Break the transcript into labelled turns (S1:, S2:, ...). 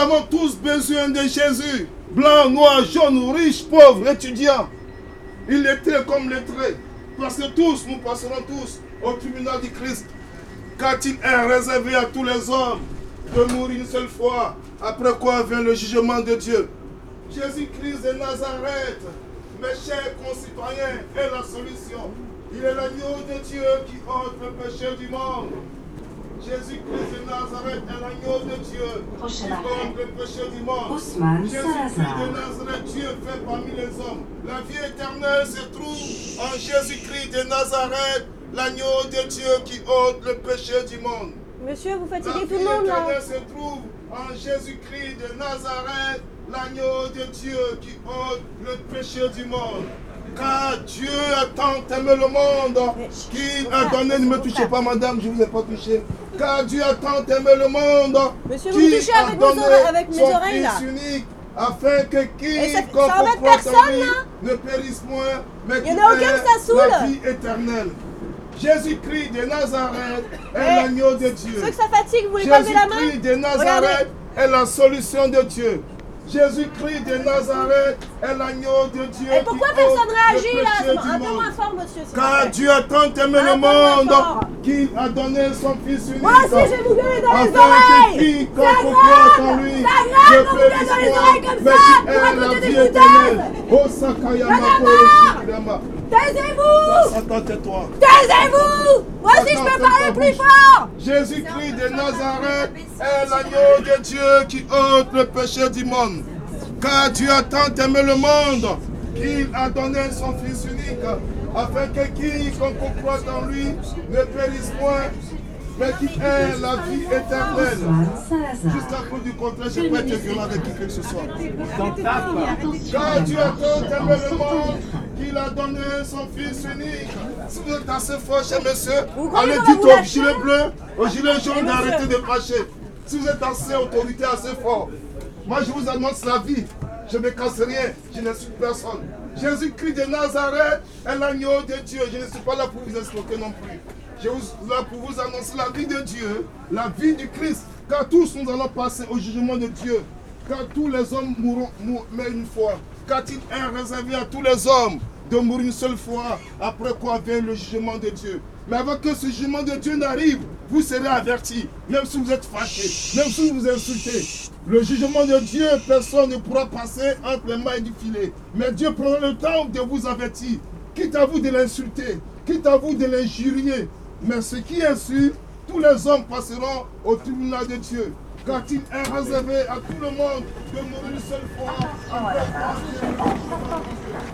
S1: avons tous besoin de Jésus. Blanc, noir, jaune, riche, pauvre, étudiant. Il est comme les traits. Parce que tous, nous passerons tous au tribunal du Christ. Car il est réservé à tous les hommes de mourir une seule fois. Après quoi vient le jugement de Dieu. Jésus-Christ de Nazareth, mes chers concitoyens, est la solution. Il est l'agneau de Dieu qui ôte le péché du monde. Jésus-Christ de Nazareth est l'agneau de Dieu qui ôte le péché du monde. Jésus-Christ de Nazareth, Dieu fait parmi les hommes. La vie éternelle se trouve en Jésus-Christ de Nazareth, l'agneau de Dieu qui ôte le péché du monde.
S2: Monsieur, vous
S1: La
S2: fatiguez
S1: vie
S2: tout le monde là.
S1: éternelle se trouve en Jésus-Christ de Nazareth, l'agneau de Dieu qui ôte le péché du monde. Car Dieu a tant aimé le monde qu'il a donné, ne me touchez pas madame, je ne vous ai pas touché. Car Dieu a tant aimé le monde
S2: Monsieur, vous me touchez
S1: a
S2: avec vos oreilles- avec mes oreilles, là.
S1: Unique afin que quiconque
S2: embête
S1: croit en ne périsse point, mais qu'il ait la vie éternelle. Jésus-Christ de Nazareth est
S2: Eh,
S1: l'agneau de Dieu.
S2: Ceux que ça fatigue, vous voulez pas lever la main?
S1: Jésus-Christ de Nazareth est la solution de Dieu. Jésus-Christ de Nazareth est l'agneau de Dieu.
S2: Et pourquoi personne réagit là Un peu moins fort, monsieur.
S1: Car. Dieu a tant aimé le monde qu'il a donné son Fils unique.
S2: Moi aussi, je vais vous gueuler dans les
S1: afin que
S2: oreilles. Ça
S1: croit en lui
S2: gueulez
S1: périsse
S2: dans les oreilles comme ça pour
S1: vie
S2: des foutaises. Taisez-vous
S1: tais-toi.
S2: Taisez-vous Moi aussi, je peux parler plus fort
S1: Jésus-Christ de Nazareth est l'agneau de Dieu qui ôte le péché du monde. Car Dieu a tant aimé le monde qu'il a donné son Fils unique afin que quiconque croit en lui ne périsse point, mais qu'il ait la vie éternelle. Jusqu'à cause du contraire, je ne peux être violent avec qui que ce soit. Car Dieu a aimé le monde qu'il a donné son Fils unique. Si vous êtes assez fort, cher monsieur, allez dites au gilet bleu, au gilet jaune d'arrêter de cracher. Si vous êtes assez autorité, assez fort, moi je vous annonce la vie. Je ne me casse rien, je ne suis personne. Jésus-Christ de Nazareth est l'agneau de Dieu. Je ne suis pas là pour vous escroquer non plus. Je suis là pour vous annoncer la vie de Dieu, la vie du Christ. Car tous nous allons passer au jugement de Dieu. Car tous les hommes mourront, mourront mais une fois. Car il est réservé à tous les hommes de mourir une seule fois, après quoi vient le jugement de Dieu? Mais avant que ce jugement de Dieu n'arrive, vous serez avertis, même si vous êtes fâchés, même si vous insultez. Le jugement de Dieu, personne ne pourra passer entre les mailles du filet. Mais Dieu prend le temps de vous avertir, quitte à vous de l'insulter, quitte à vous de l'injurier. Mais ce qui est sûr, tous les hommes passeront au tribunal de Dieu. Car il est réservé à tout le monde de mourir une seule fois.